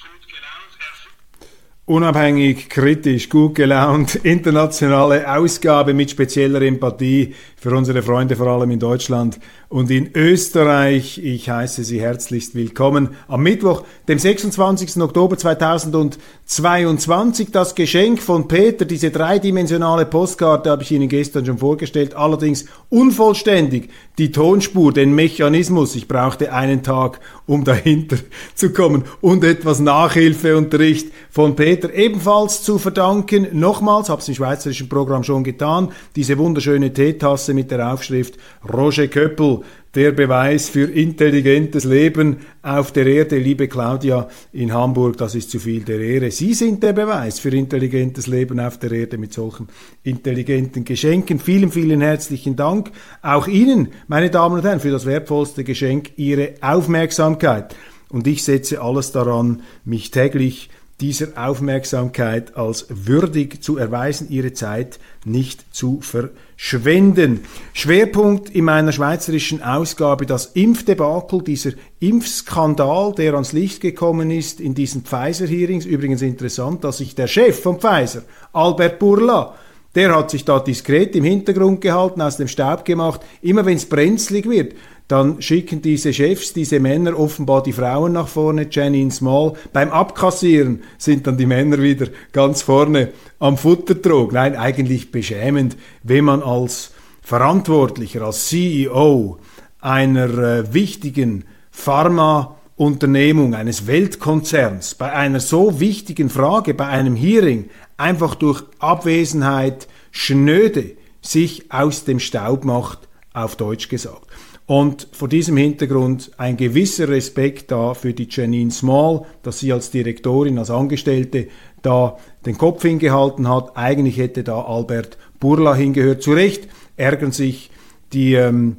Kritisch, gut gelaunt, erfüllt. Unabhängig, kritisch, gut gelaunt, internationale Ausgabe mit spezieller Empathie für unsere Freunde, vor allem in Deutschland und in Österreich. Ich heiße Sie herzlichst willkommen am Mittwoch, dem 26. Oktober 2022. Das Geschenk von Peter, diese dreidimensionale Postkarte habe ich Ihnen gestern schon vorgestellt, allerdings unvollständig. Die Tonspur, den Mechanismus. Ich brauchte einen Tag, um dahinter zu kommen und etwas Nachhilfeunterricht von Peter ebenfalls zu verdanken. Nochmals, habe es im schweizerischen Programm schon getan, diese wunderschöne Teetasse mit der Aufschrift Roger Köppel, der Beweis für intelligentes Leben auf der Erde. Liebe Claudia in Hamburg, das ist zu viel der Ehre. Sie sind der Beweis für intelligentes Leben auf der Erde mit solchen intelligenten Geschenken. Vielen, vielen herzlichen Dank. Auch Ihnen, meine Damen und Herren, für das wertvollste Geschenk, Ihre Aufmerksamkeit. Und ich setze alles daran, mich täglich dieser Aufmerksamkeit als würdig zu erweisen, ihre Zeit nicht zu verschwenden. Schwerpunkt in meiner schweizerischen Ausgabe das Impfdebakel, dieser Impfskandal, der ans Licht gekommen ist in diesen Pfizer-Hearings. Übrigens interessant, dass sich der Chef von Pfizer, Albert Burla, der hat sich da diskret im Hintergrund gehalten, aus dem Staub gemacht. Immer wenn es brenzlig wird, dann schicken diese Chefs, diese Männer offenbar die Frauen nach vorne, Janine Small. Beim Abkassieren sind dann die Männer wieder ganz vorne am Futtertrog. Nein, eigentlich beschämend, wenn man als Verantwortlicher, als CEO einer äh, wichtigen Pharmaunternehmung, eines Weltkonzerns, bei einer so wichtigen Frage, bei einem Hearing, einfach durch Abwesenheit schnöde sich aus dem Staub macht, auf Deutsch gesagt. Und vor diesem Hintergrund ein gewisser Respekt da für die Janine Small, dass sie als Direktorin, als Angestellte da den Kopf hingehalten hat. Eigentlich hätte da Albert Burla hingehört. Zu Recht ärgern sich die ähm,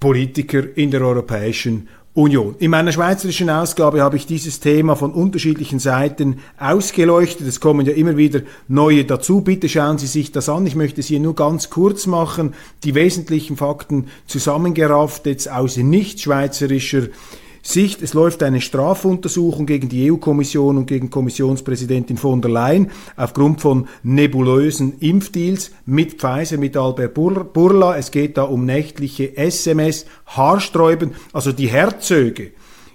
Politiker in der Europäischen Union. In meiner schweizerischen Ausgabe habe ich dieses Thema von unterschiedlichen Seiten ausgeleuchtet. Es kommen ja immer wieder neue dazu. Bitte schauen Sie sich das an. Ich möchte es hier nur ganz kurz machen. Die wesentlichen Fakten zusammengerafft jetzt aus nicht schweizerischer Sicht, es läuft eine Strafuntersuchung gegen die EU-Kommission und gegen Kommissionspräsidentin von der Leyen aufgrund von nebulösen Impfdeals mit Pfizer, mit Albert Burla. Es geht da um nächtliche SMS, Haarsträuben, also die Herzöge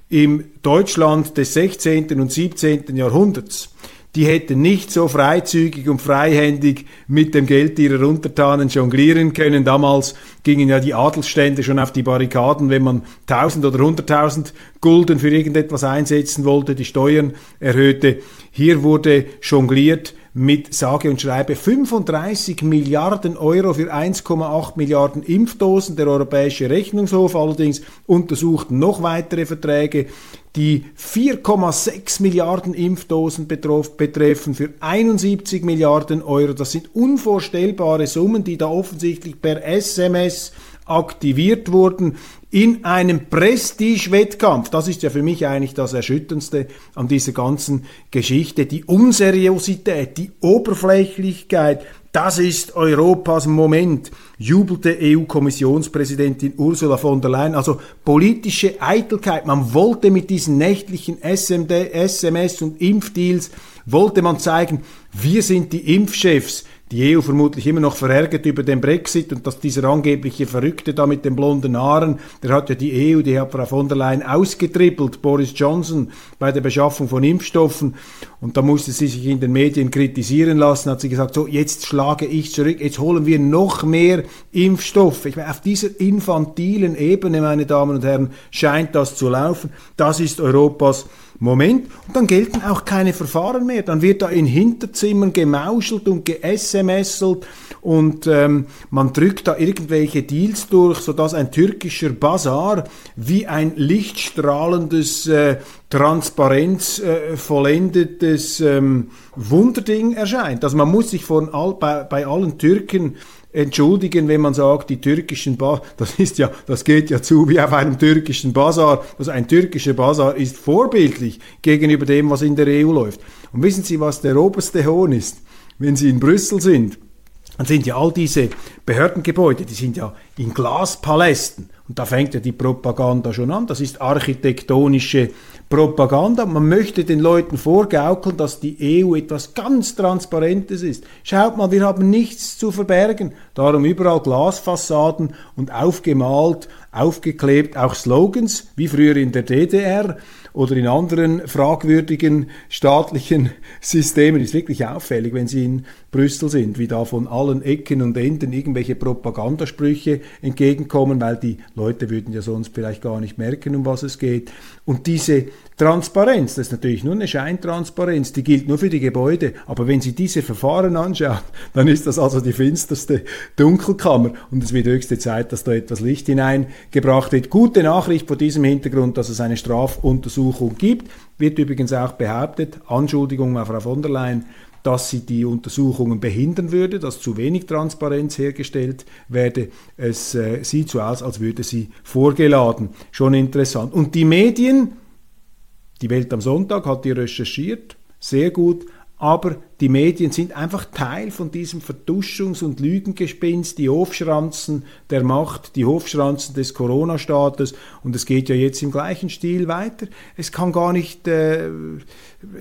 im Deutschland des 16. und 17. Jahrhunderts die hätten nicht so freizügig und freihändig mit dem Geld ihrer Untertanen jonglieren können. Damals gingen ja die Adelsstände schon auf die Barrikaden, wenn man 1000 oder 100.000 Gulden für irgendetwas einsetzen wollte, die Steuern erhöhte. Hier wurde jongliert mit sage und schreibe 35 Milliarden Euro für 1,8 Milliarden Impfdosen. Der Europäische Rechnungshof allerdings untersucht noch weitere Verträge, die 4,6 Milliarden Impfdosen betreffen für 71 Milliarden Euro. Das sind unvorstellbare Summen, die da offensichtlich per SMS aktiviert wurden in einem Prestige-Wettkampf. Das ist ja für mich eigentlich das Erschütterndste an dieser ganzen Geschichte. Die Unseriosität, die Oberflächlichkeit, das ist Europas Moment, jubelte EU-Kommissionspräsidentin Ursula von der Leyen. Also politische Eitelkeit. Man wollte mit diesen nächtlichen SMD, SMS und Impfdeals, wollte man zeigen, wir sind die Impfchefs die EU vermutlich immer noch verärgert über den Brexit und dass dieser angebliche Verrückte da mit den blonden Haaren, der hat ja die EU, die hat Frau von der Leyen ausgetrippelt, Boris Johnson, bei der Beschaffung von Impfstoffen. Und da musste sie sich in den Medien kritisieren lassen, hat sie gesagt, so jetzt schlage ich zurück, jetzt holen wir noch mehr Impfstoffe. Ich meine, auf dieser infantilen Ebene, meine Damen und Herren, scheint das zu laufen. Das ist Europas Moment. Und dann gelten auch keine Verfahren mehr. Dann wird da in Hinterzimmern gemauschelt und ge-SMSelt und ähm, man drückt da irgendwelche Deals durch, sodass ein türkischer Bazar wie ein lichtstrahlendes, äh, Transparenz äh, vollendetes ähm, Wunderding erscheint. Also man muss sich von all, bei, bei allen Türken entschuldigen, wenn man sagt, die türkischen Ba das ist ja, das geht ja zu wie auf einem türkischen Bazar. Also ein türkischer Bazar ist vorbildlich gegenüber dem, was in der EU läuft. Und wissen Sie, was der oberste Hohn ist? Wenn Sie in Brüssel sind, dann sind ja all diese Behördengebäude, die sind ja in Glaspalästen. Und da fängt ja die Propaganda schon an. Das ist architektonische Propaganda. Man möchte den Leuten vorgaukeln, dass die EU etwas ganz Transparentes ist. Schaut mal, wir haben nichts zu verbergen. Darum überall Glasfassaden und aufgemalt, aufgeklebt, auch Slogans, wie früher in der DDR oder in anderen fragwürdigen staatlichen Systemen. Ist wirklich auffällig, wenn Sie in Brüssel sind, wie da von allen Ecken und Enden irgendwelche Propagandasprüche entgegenkommen, weil die Leute würden ja sonst vielleicht gar nicht merken, um was es geht. Und diese Transparenz, das ist natürlich nur eine Scheintransparenz, die gilt nur für die Gebäude. Aber wenn Sie diese Verfahren anschauen, dann ist das also die finsterste Dunkelkammer. Und es wird höchste Zeit, dass da etwas Licht hineingebracht wird. Gute Nachricht vor diesem Hintergrund, dass es eine Strafuntersuchung gibt. Wird übrigens auch behauptet, Anschuldigung auf Frau von der Leyen, dass sie die Untersuchungen behindern würde, dass zu wenig Transparenz hergestellt werde. Es äh, sieht so aus, als würde sie vorgeladen. Schon interessant. Und die Medien, die Welt am Sonntag hat die recherchiert, sehr gut, aber die Medien sind einfach Teil von diesem Verduschungs- und Lügengespinst, die Hofschranzen der Macht, die Hofschranzen des Corona-Staates und es geht ja jetzt im gleichen Stil weiter. Es kann gar nicht, äh,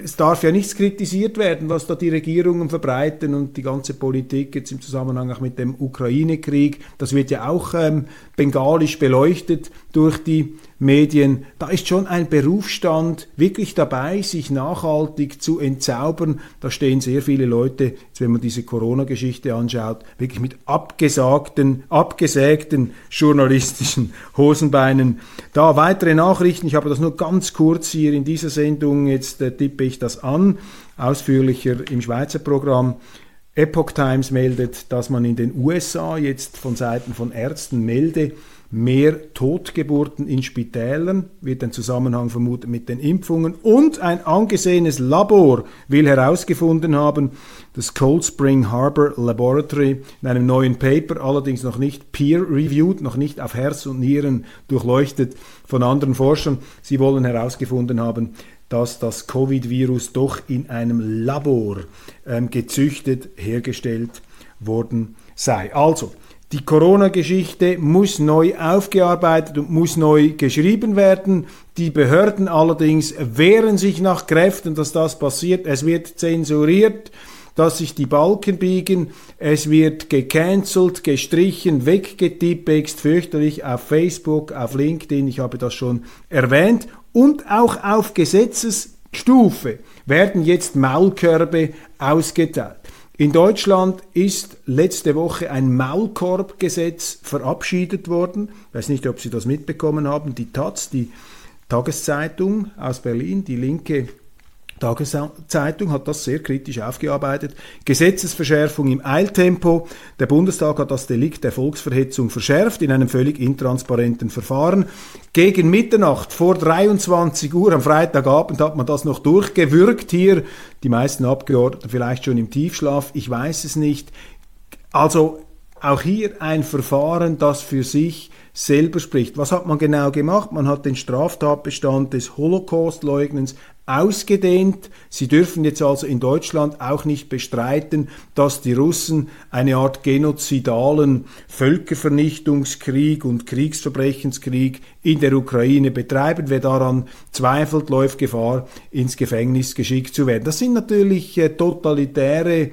es darf ja nichts kritisiert werden, was da die Regierungen verbreiten und die ganze Politik jetzt im Zusammenhang auch mit dem Ukraine-Krieg, das wird ja auch ähm, bengalisch beleuchtet durch die Medien. Da ist schon ein Berufsstand wirklich dabei, sich nachhaltig zu entzaubern. Da stehen sehr viele Leute, wenn man diese Corona-Geschichte anschaut, wirklich mit abgesagten, abgesägten journalistischen Hosenbeinen. Da weitere Nachrichten, ich habe das nur ganz kurz hier in dieser Sendung, jetzt äh, tippe ich das an, ausführlicher im Schweizer Programm. Epoch Times meldet, dass man in den USA jetzt von Seiten von Ärzten melde, mehr Totgeburten in Spitälern, wird ein Zusammenhang vermutet mit den Impfungen und ein angesehenes Labor will herausgefunden haben, das Cold Spring Harbor Laboratory in einem neuen Paper, allerdings noch nicht peer-reviewed, noch nicht auf Herz und Nieren durchleuchtet von anderen Forschern. Sie wollen herausgefunden haben, dass das Covid-Virus doch in einem Labor ähm, gezüchtet, hergestellt worden sei. Also, die Corona-Geschichte muss neu aufgearbeitet und muss neu geschrieben werden. Die Behörden allerdings wehren sich nach Kräften, dass das passiert. Es wird zensuriert, dass sich die Balken biegen. Es wird gecancelt, gestrichen, weggetippext, fürchterlich auf Facebook, auf LinkedIn. Ich habe das schon erwähnt. Und auch auf Gesetzesstufe werden jetzt Maulkörbe ausgeteilt. In Deutschland ist letzte Woche ein Maulkorbgesetz verabschiedet worden. Ich weiß nicht, ob Sie das mitbekommen haben. Die Taz, die Tageszeitung aus Berlin, die linke Tageszeitung hat das sehr kritisch aufgearbeitet. Gesetzesverschärfung im Eiltempo. Der Bundestag hat das Delikt der Volksverhetzung verschärft in einem völlig intransparenten Verfahren. Gegen Mitternacht vor 23 Uhr am Freitagabend hat man das noch durchgewürgt hier. Die meisten Abgeordneten vielleicht schon im Tiefschlaf. Ich weiß es nicht. Also auch hier ein Verfahren, das für sich selber spricht. Was hat man genau gemacht? Man hat den Straftatbestand des Holocaust-Leugnens ausgedehnt. Sie dürfen jetzt also in Deutschland auch nicht bestreiten, dass die Russen eine Art genozidalen Völkervernichtungskrieg und Kriegsverbrechenskrieg in der Ukraine betreiben. Wer daran zweifelt, läuft Gefahr, ins Gefängnis geschickt zu werden. Das sind natürlich äh, totalitäre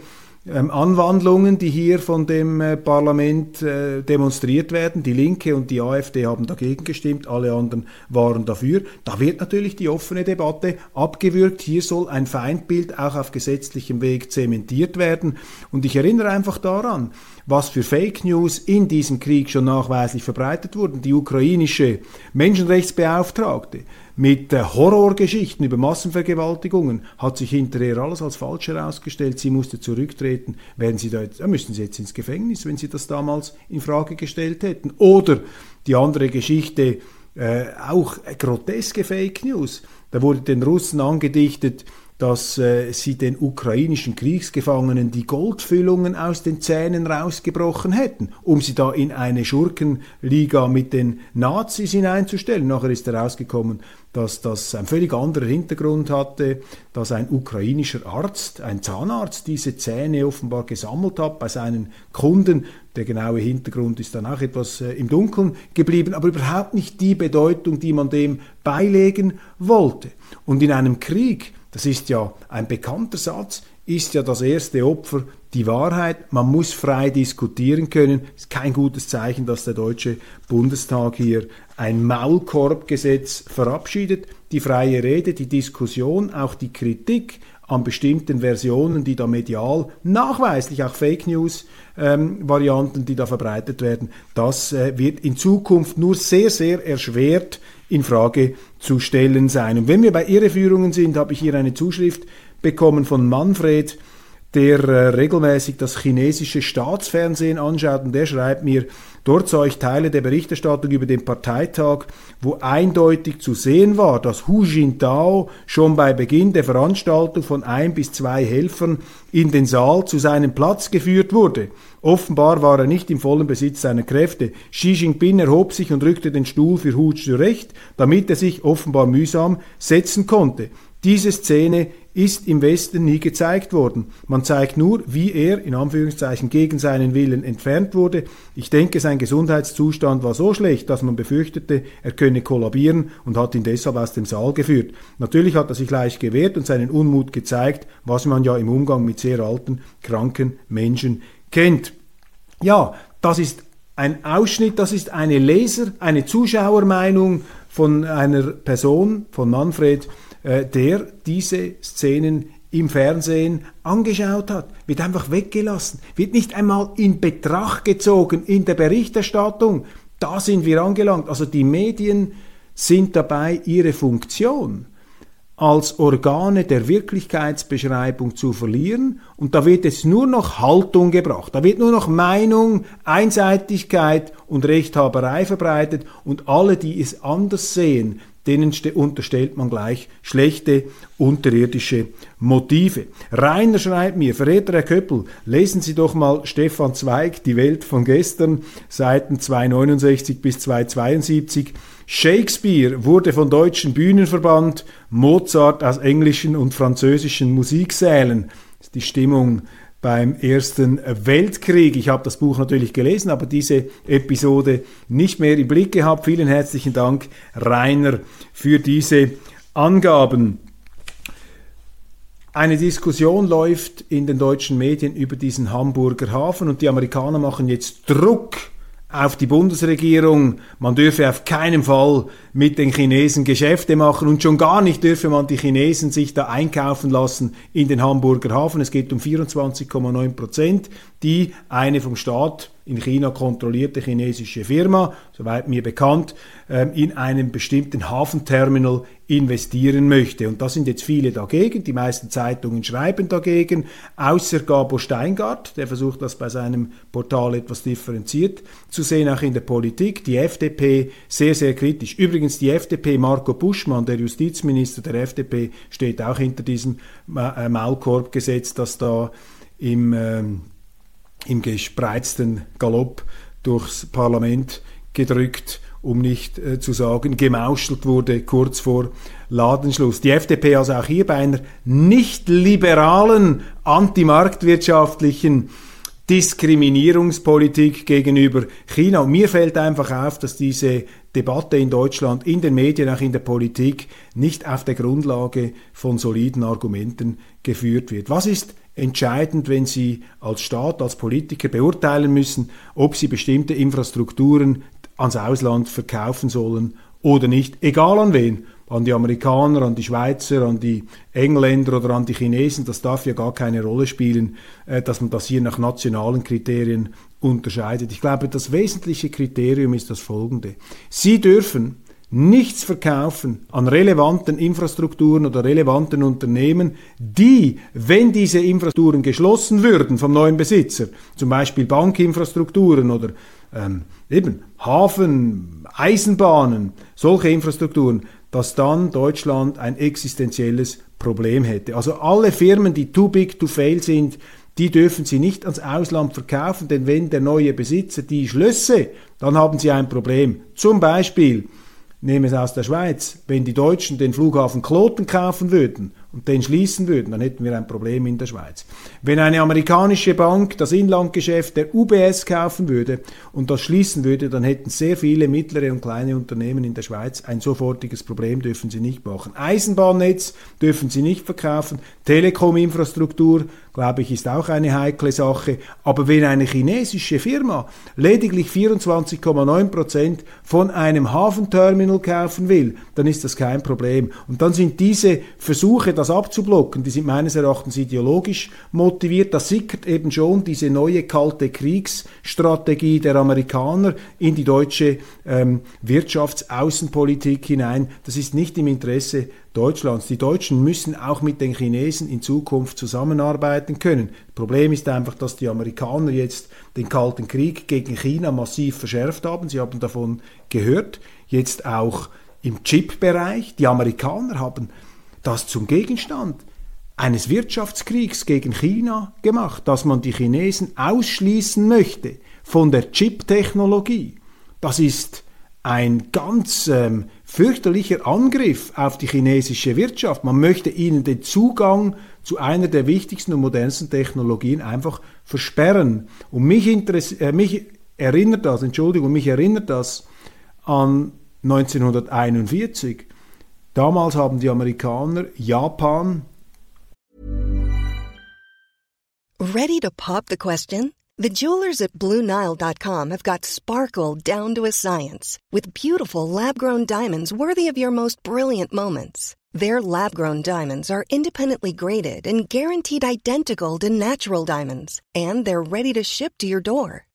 Anwandlungen, die hier von dem äh, Parlament äh, demonstriert werden. Die Linke und die AfD haben dagegen gestimmt, alle anderen waren dafür. Da wird natürlich die offene Debatte abgewürgt. Hier soll ein Feindbild auch auf gesetzlichem Weg zementiert werden. Und ich erinnere einfach daran, was für Fake News in diesem Krieg schon nachweislich verbreitet wurden. Die ukrainische Menschenrechtsbeauftragte mit äh, Horrorgeschichten über Massenvergewaltigungen hat sich hinterher alles als falsch herausgestellt. Sie musste zurücktreten. Werden Sie da jetzt, müssten Sie jetzt ins Gefängnis, wenn Sie das damals in Frage gestellt hätten. Oder die andere Geschichte, äh, auch groteske Fake News. Da wurde den Russen angedichtet, dass äh, sie den ukrainischen Kriegsgefangenen die Goldfüllungen aus den Zähnen rausgebrochen hätten, um sie da in eine Schurkenliga mit den Nazis hineinzustellen. Nachher ist herausgekommen, dass das ein völlig anderer Hintergrund hatte, dass ein ukrainischer Arzt, ein Zahnarzt, diese Zähne offenbar gesammelt hat bei seinen Kunden. Der genaue Hintergrund ist dann auch etwas äh, im Dunkeln geblieben, aber überhaupt nicht die Bedeutung, die man dem beilegen wollte. Und in einem Krieg, das ist ja ein bekannter Satz, ist ja das erste Opfer die Wahrheit. Man muss frei diskutieren können. Ist kein gutes Zeichen, dass der Deutsche Bundestag hier ein Maulkorbgesetz verabschiedet. Die freie Rede, die Diskussion, auch die Kritik an bestimmten Versionen, die da medial nachweislich auch Fake News ähm, Varianten, die da verbreitet werden, das äh, wird in Zukunft nur sehr sehr erschwert in Frage zu stellen sein. Und wenn wir bei Irreführungen sind, habe ich hier eine Zuschrift bekommen von Manfred, der äh, regelmäßig das chinesische Staatsfernsehen anschaut und der schreibt mir, dort sah ich Teile der Berichterstattung über den Parteitag, wo eindeutig zu sehen war, dass Hu Jintao schon bei Beginn der Veranstaltung von ein bis zwei Helfern in den Saal zu seinem Platz geführt wurde. Offenbar war er nicht im vollen Besitz seiner Kräfte. Xi Jinping erhob sich und rückte den Stuhl für Hu zurecht, damit er sich offenbar mühsam setzen konnte. Diese Szene ist im Westen nie gezeigt worden. Man zeigt nur, wie er in Anführungszeichen gegen seinen Willen entfernt wurde. Ich denke, sein Gesundheitszustand war so schlecht, dass man befürchtete, er könne kollabieren und hat ihn deshalb aus dem Saal geführt. Natürlich hat er sich leicht gewehrt und seinen Unmut gezeigt, was man ja im Umgang mit sehr alten, kranken Menschen kennt. Ja, das ist ein Ausschnitt, das ist eine Leser-, eine Zuschauermeinung von einer Person, von Manfred, äh, der diese Szenen im Fernsehen angeschaut hat, wird einfach weggelassen, wird nicht einmal in Betracht gezogen in der Berichterstattung. Da sind wir angelangt. Also die Medien sind dabei, ihre Funktion als Organe der Wirklichkeitsbeschreibung zu verlieren und da wird es nur noch Haltung gebracht, da wird nur noch Meinung, Einseitigkeit und Rechthaberei verbreitet und alle, die es anders sehen, denen unterstellt man gleich schlechte unterirdische Motive. Rainer schreibt mir, verehrter Herr Köppel, lesen Sie doch mal Stefan Zweig, Die Welt von gestern, Seiten 269 bis 272. Shakespeare wurde von deutschen Bühnen verbannt, Mozart aus englischen und französischen Musiksälen. Das ist die Stimmung beim Ersten Weltkrieg. Ich habe das Buch natürlich gelesen, aber diese Episode nicht mehr im Blick gehabt. Vielen herzlichen Dank, Rainer, für diese Angaben. Eine Diskussion läuft in den deutschen Medien über diesen Hamburger Hafen und die Amerikaner machen jetzt Druck auf die Bundesregierung, man dürfe auf keinen Fall mit den Chinesen Geschäfte machen und schon gar nicht dürfe man die Chinesen sich da einkaufen lassen in den Hamburger Hafen. Es geht um 24,9 Prozent, die eine vom Staat in China kontrollierte chinesische Firma, soweit mir bekannt, ähm, in einem bestimmten Hafenterminal investieren möchte. Und da sind jetzt viele dagegen, die meisten Zeitungen schreiben dagegen, außer Gabo Steingart, der versucht das bei seinem Portal etwas differenziert zu sehen, auch in der Politik, die FDP sehr, sehr kritisch. Übrigens die FDP, Marco Buschmann, der Justizminister der FDP, steht auch hinter diesem äh, Maulkorbgesetz, das da im ähm, im gespreizten Galopp durchs Parlament gedrückt, um nicht äh, zu sagen gemauschelt wurde kurz vor Ladenschluss. Die FDP also auch hier bei einer nicht liberalen, antimarktwirtschaftlichen Diskriminierungspolitik gegenüber China. Und mir fällt einfach auf, dass diese Debatte in Deutschland, in den Medien, auch in der Politik nicht auf der Grundlage von soliden Argumenten geführt wird. Was ist entscheidend, wenn Sie als Staat, als Politiker beurteilen müssen, ob Sie bestimmte Infrastrukturen ans Ausland verkaufen sollen oder nicht, egal an wen an die Amerikaner, an die Schweizer, an die Engländer oder an die Chinesen, das darf ja gar keine Rolle spielen, äh, dass man das hier nach nationalen Kriterien unterscheidet. Ich glaube, das wesentliche Kriterium ist das folgende. Sie dürfen nichts verkaufen an relevanten Infrastrukturen oder relevanten Unternehmen, die, wenn diese Infrastrukturen geschlossen würden vom neuen Besitzer, zum Beispiel Bankinfrastrukturen oder ähm, eben Hafen, Eisenbahnen, solche Infrastrukturen, dass dann Deutschland ein existenzielles Problem hätte. Also alle Firmen, die too big to fail sind, die dürfen sie nicht ans Ausland verkaufen, denn wenn der neue Besitzer die schlösse, dann haben sie ein Problem. Zum Beispiel, nehme es aus der Schweiz, wenn die Deutschen den Flughafen Kloten kaufen würden und den schließen würden, dann hätten wir ein Problem in der Schweiz. Wenn eine amerikanische Bank das Inlandgeschäft der UBS kaufen würde und das schließen würde, dann hätten sehr viele mittlere und kleine Unternehmen in der Schweiz ein sofortiges Problem, dürfen sie nicht machen. Eisenbahnnetz dürfen sie nicht verkaufen, Telekom-Infrastruktur, glaube ich, ist auch eine heikle Sache. Aber wenn eine chinesische Firma lediglich 24,9 Prozent von einem Hafenterminal kaufen will, dann ist das kein Problem. Und dann sind diese Versuche, das abzublocken, die sind meines Erachtens ideologisch motiviert. Da sickert eben schon diese neue kalte Kriegsstrategie der Amerikaner in die deutsche ähm, Wirtschaftsaußenpolitik hinein. Das ist nicht im Interesse Deutschlands. Die Deutschen müssen auch mit den Chinesen in Zukunft zusammenarbeiten können. Das Problem ist einfach, dass die Amerikaner jetzt den Kalten Krieg gegen China massiv verschärft haben. Sie haben davon gehört. Jetzt auch im Chip-Bereich. Die Amerikaner haben das zum Gegenstand eines Wirtschaftskriegs gegen China gemacht, dass man die Chinesen ausschließen möchte von der Chip-Technologie. Das ist ein ganz ähm, fürchterlicher Angriff auf die chinesische Wirtschaft. Man möchte ihnen den Zugang zu einer der wichtigsten und modernsten Technologien einfach versperren. Und mich, äh, mich erinnert das, Entschuldigung, mich erinnert das an 1941. Damals haben die Amerikaner Japan. Ready to pop the question? The jewelers at BlueNile.com have got sparkle down to a science with beautiful lab-grown diamonds worthy of your most brilliant moments. Their lab-grown diamonds are independently graded and guaranteed identical to natural diamonds, and they're ready to ship to your door.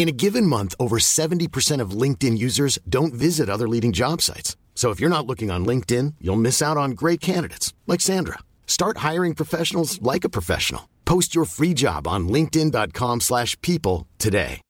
In a given month, over 70% of LinkedIn users don't visit other leading job sites. So if you're not looking on LinkedIn, you'll miss out on great candidates like Sandra. Start hiring professionals like a professional. Post your free job on linkedin.com/people today.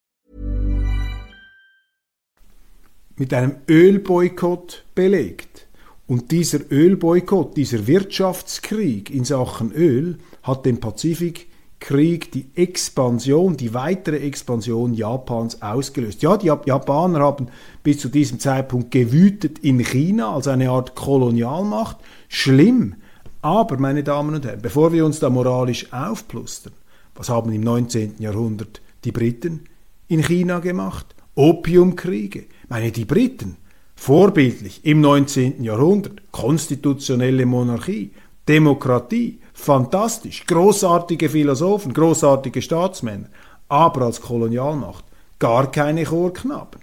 Mit einem Ölboykott belegt. Und dieser Ölboykott, dieser Wirtschaftskrieg in Sachen Öl hat den Pazifik Krieg die Expansion, die weitere Expansion Japans ausgelöst. Ja, die Japaner haben bis zu diesem Zeitpunkt gewütet in China als eine Art Kolonialmacht. Schlimm. Aber, meine Damen und Herren, bevor wir uns da moralisch aufplustern, was haben im 19. Jahrhundert die Briten in China gemacht? Opiumkriege. Meine, die Briten, vorbildlich im 19. Jahrhundert, konstitutionelle Monarchie, Demokratie, fantastisch, großartige Philosophen, großartige Staatsmänner, aber als Kolonialmacht gar keine Chorknaben.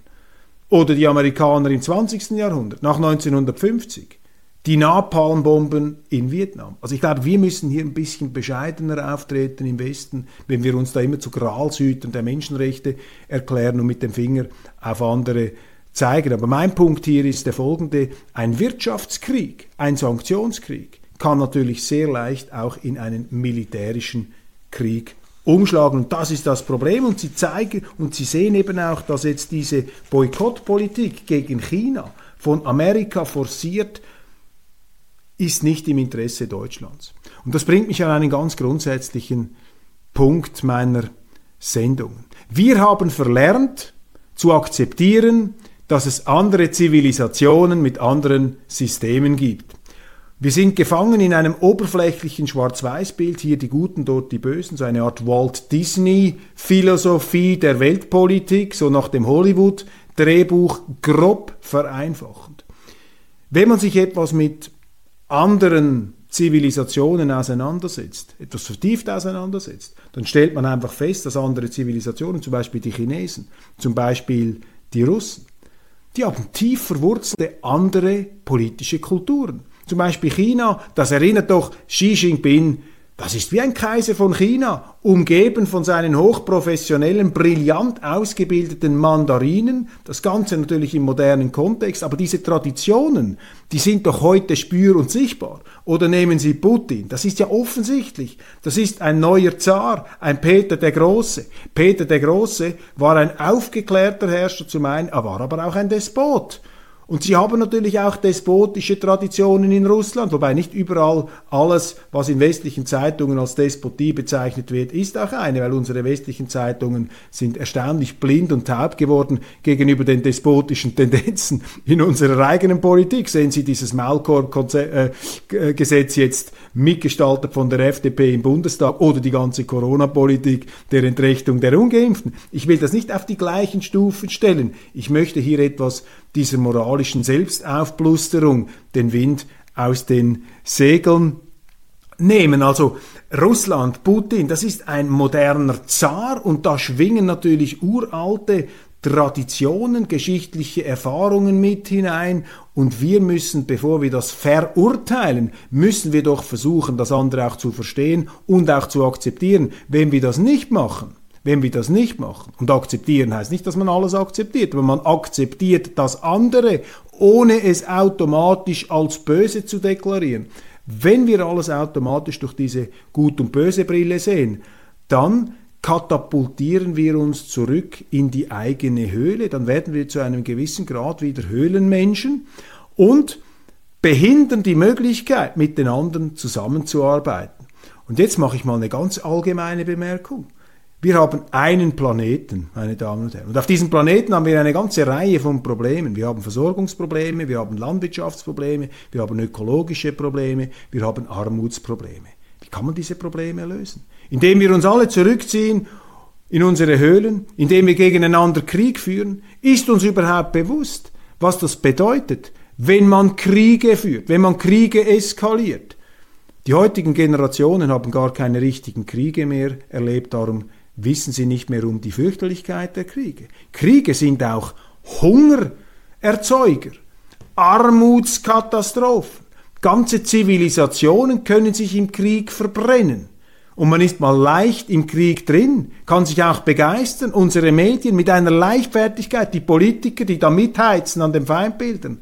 Oder die Amerikaner im 20. Jahrhundert, nach 1950, die Napalmbomben in Vietnam. Also ich glaube, wir müssen hier ein bisschen bescheidener auftreten im Westen, wenn wir uns da immer zu Gralshütern der Menschenrechte erklären und mit dem Finger auf andere zeigen. Aber mein Punkt hier ist der folgende, ein Wirtschaftskrieg, ein Sanktionskrieg, kann natürlich sehr leicht auch in einen militärischen Krieg umschlagen. Und das ist das Problem. Und sie zeigen und sie sehen eben auch, dass jetzt diese Boykottpolitik gegen China von Amerika forciert, ist nicht im Interesse Deutschlands. Und das bringt mich an einen ganz grundsätzlichen Punkt meiner Sendungen. Wir haben verlernt zu akzeptieren, dass es andere Zivilisationen mit anderen Systemen gibt. Wir sind gefangen in einem oberflächlichen Schwarz-Weiß-Bild, hier die Guten, dort die Bösen, so eine Art Walt Disney-Philosophie der Weltpolitik, so nach dem Hollywood-Drehbuch, grob vereinfachend. Wenn man sich etwas mit anderen Zivilisationen auseinandersetzt, etwas vertieft auseinandersetzt, dann stellt man einfach fest, dass andere Zivilisationen, zum Beispiel die Chinesen, zum Beispiel die Russen, die haben tief verwurzelte andere politische Kulturen. Zum Beispiel China, das erinnert doch Xi Jinping das ist wie ein Kaiser von China, umgeben von seinen hochprofessionellen, brillant ausgebildeten Mandarinen, das Ganze natürlich im modernen Kontext, aber diese Traditionen, die sind doch heute spür- und sichtbar. Oder nehmen Sie Putin, das ist ja offensichtlich, das ist ein neuer Zar, ein Peter der Große. Peter der Große war ein aufgeklärter Herrscher zum einen, er war aber auch ein Despot. Und sie haben natürlich auch despotische Traditionen in Russland, wobei nicht überall alles, was in westlichen Zeitungen als Despotie bezeichnet wird, ist auch eine, weil unsere westlichen Zeitungen sind erstaunlich blind und taub geworden gegenüber den despotischen Tendenzen in unserer eigenen Politik. Sehen Sie dieses Maulkorb-Gesetz jetzt mitgestaltet von der FDP im Bundestag oder die ganze Corona-Politik der Entrechtung der Ungeimpften. Ich will das nicht auf die gleichen Stufen stellen. Ich möchte hier etwas dieser moralischen Selbstaufblusterung den Wind aus den Segeln nehmen. Also Russland, Putin, das ist ein moderner Zar und da schwingen natürlich uralte Traditionen, geschichtliche Erfahrungen mit hinein und wir müssen, bevor wir das verurteilen, müssen wir doch versuchen, das andere auch zu verstehen und auch zu akzeptieren. Wenn wir das nicht machen, wenn wir das nicht machen, und akzeptieren heißt nicht, dass man alles akzeptiert, aber man akzeptiert das andere, ohne es automatisch als böse zu deklarieren. Wenn wir alles automatisch durch diese Gut- und Böse-Brille sehen, dann katapultieren wir uns zurück in die eigene Höhle, dann werden wir zu einem gewissen Grad wieder Höhlenmenschen und behindern die Möglichkeit, mit den anderen zusammenzuarbeiten. Und jetzt mache ich mal eine ganz allgemeine Bemerkung. Wir haben einen Planeten, meine Damen und Herren. Und auf diesem Planeten haben wir eine ganze Reihe von Problemen. Wir haben Versorgungsprobleme, wir haben Landwirtschaftsprobleme, wir haben ökologische Probleme, wir haben Armutsprobleme. Wie kann man diese Probleme lösen? Indem wir uns alle zurückziehen in unsere Höhlen, indem wir gegeneinander Krieg führen, ist uns überhaupt bewusst, was das bedeutet, wenn man Kriege führt, wenn man Kriege eskaliert. Die heutigen Generationen haben gar keine richtigen Kriege mehr erlebt, darum wissen sie nicht mehr um die Fürchterlichkeit der Kriege. Kriege sind auch Hungererzeuger, Armutskatastrophen. Ganze Zivilisationen können sich im Krieg verbrennen. Und man ist mal leicht im Krieg drin, kann sich auch begeistern. Unsere Medien mit einer Leichtfertigkeit, die Politiker, die da mitheizen an den Feindbildern.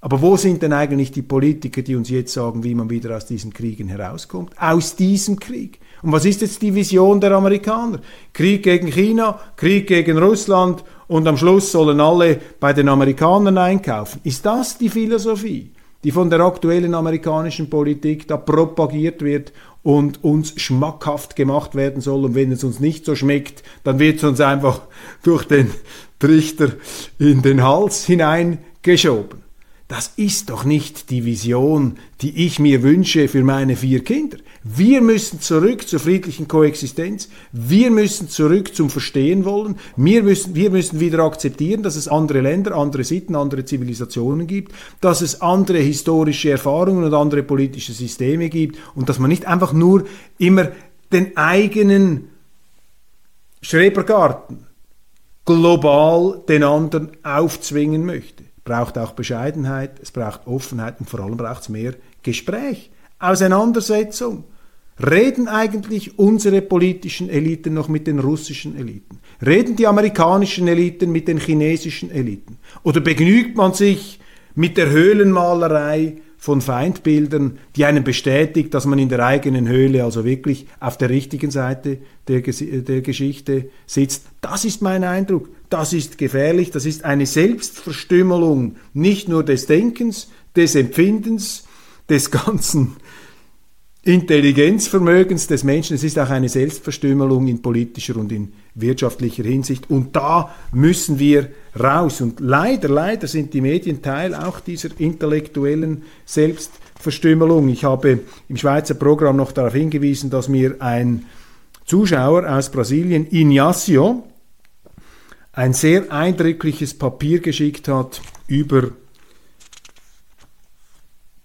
Aber wo sind denn eigentlich die Politiker, die uns jetzt sagen, wie man wieder aus diesen Kriegen herauskommt? Aus diesem Krieg. Und was ist jetzt die Vision der Amerikaner? Krieg gegen China, Krieg gegen Russland und am Schluss sollen alle bei den Amerikanern einkaufen. Ist das die Philosophie, die von der aktuellen amerikanischen Politik da propagiert wird und uns schmackhaft gemacht werden soll? Und wenn es uns nicht so schmeckt, dann wird es uns einfach durch den Trichter in den Hals hineingeschoben. Das ist doch nicht die Vision, die ich mir wünsche für meine vier Kinder. Wir müssen zurück zur friedlichen Koexistenz. Wir müssen zurück zum Verstehen wollen. Wir müssen, wir müssen wieder akzeptieren, dass es andere Länder, andere Sitten, andere Zivilisationen gibt, dass es andere historische Erfahrungen und andere politische Systeme gibt und dass man nicht einfach nur immer den eigenen Schrebergarten global den anderen aufzwingen möchte braucht auch Bescheidenheit, es braucht Offenheit und vor allem braucht es mehr Gespräch, Auseinandersetzung. Reden eigentlich unsere politischen Eliten noch mit den russischen Eliten? Reden die amerikanischen Eliten mit den chinesischen Eliten? Oder begnügt man sich mit der Höhlenmalerei von Feindbildern, die einen bestätigt, dass man in der eigenen Höhle also wirklich auf der richtigen Seite der, der Geschichte sitzt. Das ist mein Eindruck. Das ist gefährlich. Das ist eine Selbstverstümmelung nicht nur des Denkens, des Empfindens, des ganzen Intelligenzvermögens des Menschen. Es ist auch eine Selbstverstümmelung in politischer und in wirtschaftlicher Hinsicht. Und da müssen wir raus. Und leider, leider sind die Medien Teil auch dieser intellektuellen Selbstverstümmelung. Ich habe im Schweizer Programm noch darauf hingewiesen, dass mir ein Zuschauer aus Brasilien, Ignacio, ein sehr eindrückliches Papier geschickt hat über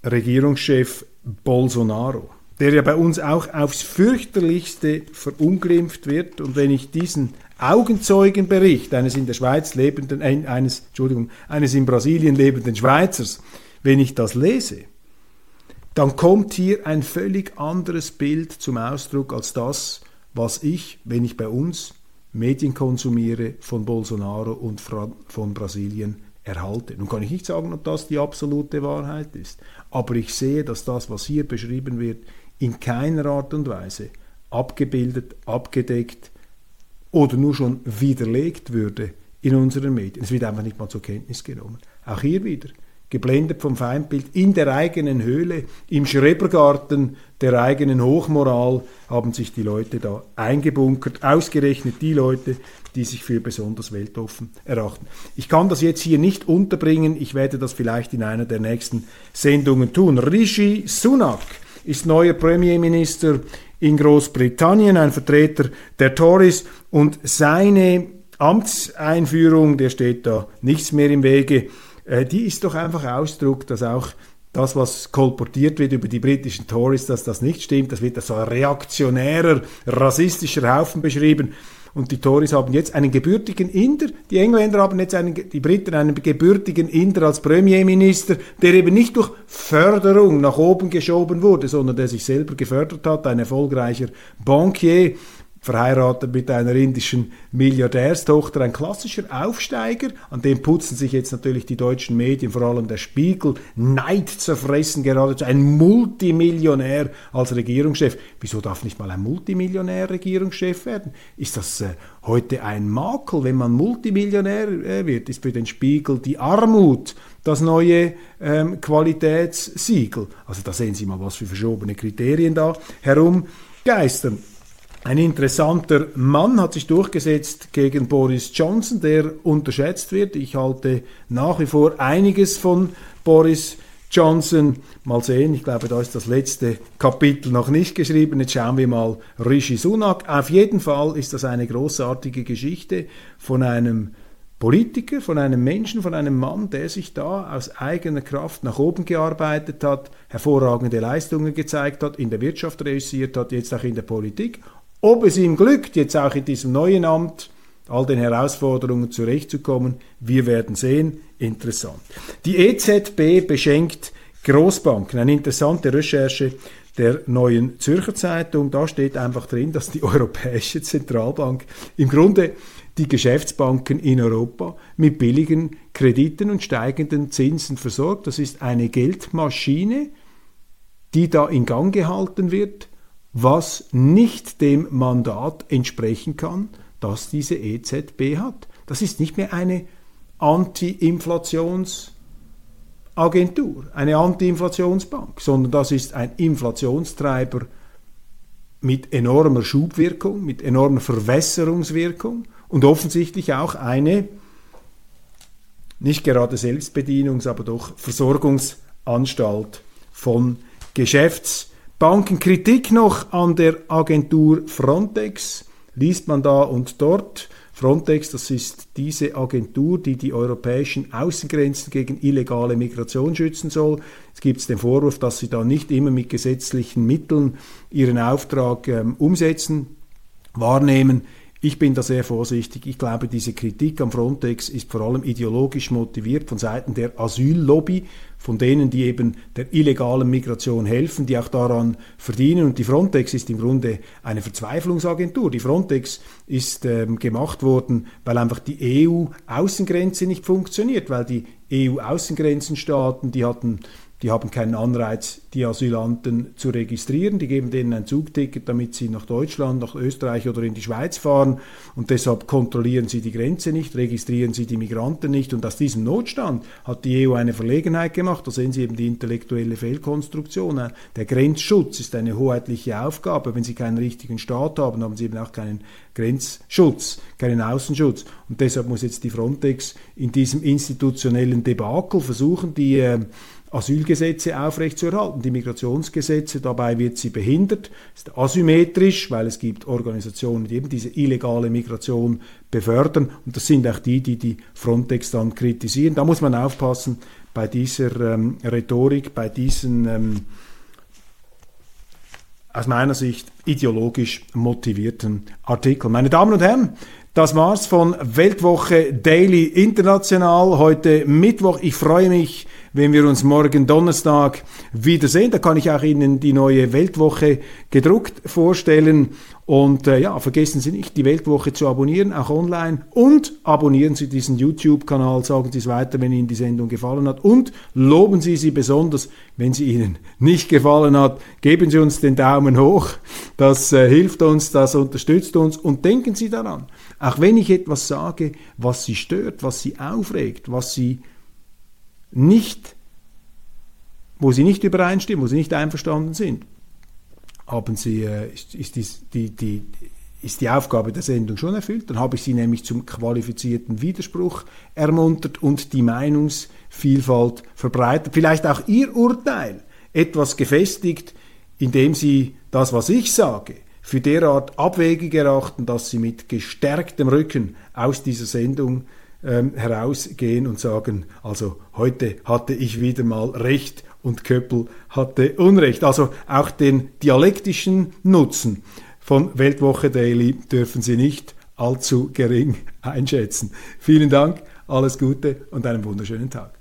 Regierungschef Bolsonaro der ja bei uns auch aufs fürchterlichste verunglimpft wird. Und wenn ich diesen Augenzeugenbericht eines in der Schweiz lebenden, eines, Entschuldigung, eines in Brasilien lebenden Schweizers, wenn ich das lese, dann kommt hier ein völlig anderes Bild zum Ausdruck als das, was ich, wenn ich bei uns Medien konsumiere, von Bolsonaro und von Brasilien erhalte. Nun kann ich nicht sagen, ob das die absolute Wahrheit ist, aber ich sehe, dass das, was hier beschrieben wird, in keiner Art und Weise abgebildet, abgedeckt oder nur schon widerlegt würde in unseren Medien. Es wird einfach nicht mal zur Kenntnis genommen. Auch hier wieder geblendet vom Feindbild, in der eigenen Höhle, im Schrebergarten der eigenen Hochmoral haben sich die Leute da eingebunkert, ausgerechnet die Leute, die sich für besonders weltoffen erachten. Ich kann das jetzt hier nicht unterbringen, ich werde das vielleicht in einer der nächsten Sendungen tun. Rishi Sunak ist neuer Premierminister in Großbritannien, ein Vertreter der Tories und seine Amtseinführung, der steht da nichts mehr im Wege, äh, die ist doch einfach Ausdruck, dass auch das, was kolportiert wird über die britischen Tories, dass das nicht stimmt. Das wird als reaktionärer, rassistischer Haufen beschrieben. Und die Tories haben jetzt einen gebürtigen Inder, die Engländer haben jetzt einen, die Briten einen gebürtigen Inder als Premierminister, der eben nicht durch Förderung nach oben geschoben wurde, sondern der sich selber gefördert hat, ein erfolgreicher Bankier, verheiratet mit einer indischen Milliardärstochter, ein klassischer Aufsteiger, an dem putzen sich jetzt natürlich die deutschen Medien, vor allem der Spiegel, Neid zerfressen geradezu, ein Multimillionär als Regierungschef. Wieso darf nicht mal ein Multimillionär Regierungschef werden? Ist das äh, heute ein Makel, wenn man Multimillionär äh, wird? Ist für den Spiegel die Armut das neue ähm, Qualitätssiegel? Also da sehen Sie mal, was für verschobene Kriterien da herumgeistern. Ein interessanter Mann hat sich durchgesetzt gegen Boris Johnson, der unterschätzt wird. Ich halte nach wie vor einiges von Boris Johnson. Mal sehen, ich glaube, da ist das letzte Kapitel noch nicht geschrieben. Jetzt schauen wir mal Rishi Sunak. Auf jeden Fall ist das eine großartige Geschichte von einem Politiker, von einem Menschen, von einem Mann, der sich da aus eigener Kraft nach oben gearbeitet hat, hervorragende Leistungen gezeigt hat, in der Wirtschaft reüssiert hat, jetzt auch in der Politik ob es ihm glückt, jetzt auch in diesem neuen Amt all den Herausforderungen zurechtzukommen, wir werden sehen. Interessant. Die EZB beschenkt Großbanken. Eine interessante Recherche der neuen Zürcher Zeitung. Da steht einfach drin, dass die Europäische Zentralbank im Grunde die Geschäftsbanken in Europa mit billigen Krediten und steigenden Zinsen versorgt. Das ist eine Geldmaschine, die da in Gang gehalten wird was nicht dem Mandat entsprechen kann, das diese EZB hat. Das ist nicht mehr eine Anti-Inflationsagentur, eine Anti-Inflationsbank, sondern das ist ein Inflationstreiber mit enormer Schubwirkung, mit enormer Verwässerungswirkung und offensichtlich auch eine nicht gerade Selbstbedienungs-, aber doch Versorgungsanstalt von Geschäfts- Bankenkritik noch an der Agentur Frontex liest man da und dort. Frontex, das ist diese Agentur, die die europäischen Außengrenzen gegen illegale Migration schützen soll. Es gibt den Vorwurf, dass sie da nicht immer mit gesetzlichen Mitteln ihren Auftrag ähm, umsetzen, wahrnehmen. Ich bin da sehr vorsichtig. Ich glaube, diese Kritik am Frontex ist vor allem ideologisch motiviert von Seiten der Asyllobby, von denen, die eben der illegalen Migration helfen, die auch daran verdienen. Und die Frontex ist im Grunde eine Verzweiflungsagentur. Die Frontex ist ähm, gemacht worden, weil einfach die EU-Außengrenze nicht funktioniert, weil die EU-Außengrenzenstaaten, die hatten die haben keinen Anreiz, die Asylanten zu registrieren. Die geben denen ein Zugticket, damit sie nach Deutschland, nach Österreich oder in die Schweiz fahren. Und deshalb kontrollieren sie die Grenze nicht, registrieren sie die Migranten nicht. Und aus diesem Notstand hat die EU eine Verlegenheit gemacht. Da sehen Sie eben die intellektuelle Fehlkonstruktion. Der Grenzschutz ist eine hoheitliche Aufgabe. Wenn Sie keinen richtigen Staat haben, haben Sie eben auch keinen Grenzschutz, keinen Außenschutz. Und deshalb muss jetzt die Frontex in diesem institutionellen Debakel versuchen, die äh, Asylgesetze aufrechtzuerhalten, die Migrationsgesetze. Dabei wird sie behindert, ist asymmetrisch, weil es gibt Organisationen, die eben diese illegale Migration befördern. Und das sind auch die, die die Frontex dann kritisieren. Da muss man aufpassen bei dieser ähm, Rhetorik, bei diesen ähm, aus meiner Sicht ideologisch motivierten Artikeln. Meine Damen und Herren, das war's von Weltwoche Daily International. Heute Mittwoch. Ich freue mich, wenn wir uns morgen Donnerstag wiedersehen. Da kann ich auch Ihnen die neue Weltwoche gedruckt vorstellen. Und äh, ja, vergessen Sie nicht, die Weltwoche zu abonnieren, auch online. Und abonnieren Sie diesen YouTube-Kanal, sagen Sie es weiter, wenn Ihnen die Sendung gefallen hat. Und loben Sie sie besonders, wenn sie Ihnen nicht gefallen hat. Geben Sie uns den Daumen hoch. Das äh, hilft uns, das unterstützt uns. Und denken Sie daran, auch wenn ich etwas sage, was Sie stört, was Sie aufregt, was Sie nicht, wo Sie nicht übereinstimmen, wo Sie nicht einverstanden sind, haben Sie, äh, ist, ist, die, die, ist die Aufgabe der Sendung schon erfüllt. Dann habe ich Sie nämlich zum qualifizierten Widerspruch ermuntert und die Meinungsvielfalt verbreitet. Vielleicht auch Ihr Urteil etwas gefestigt, indem Sie das, was ich sage, für derart abwegig erachten, dass Sie mit gestärktem Rücken aus dieser Sendung ähm, herausgehen und sagen, also heute hatte ich wieder mal recht und Köppel hatte Unrecht. Also auch den dialektischen Nutzen von Weltwoche Daily dürfen Sie nicht allzu gering einschätzen. Vielen Dank, alles Gute und einen wunderschönen Tag.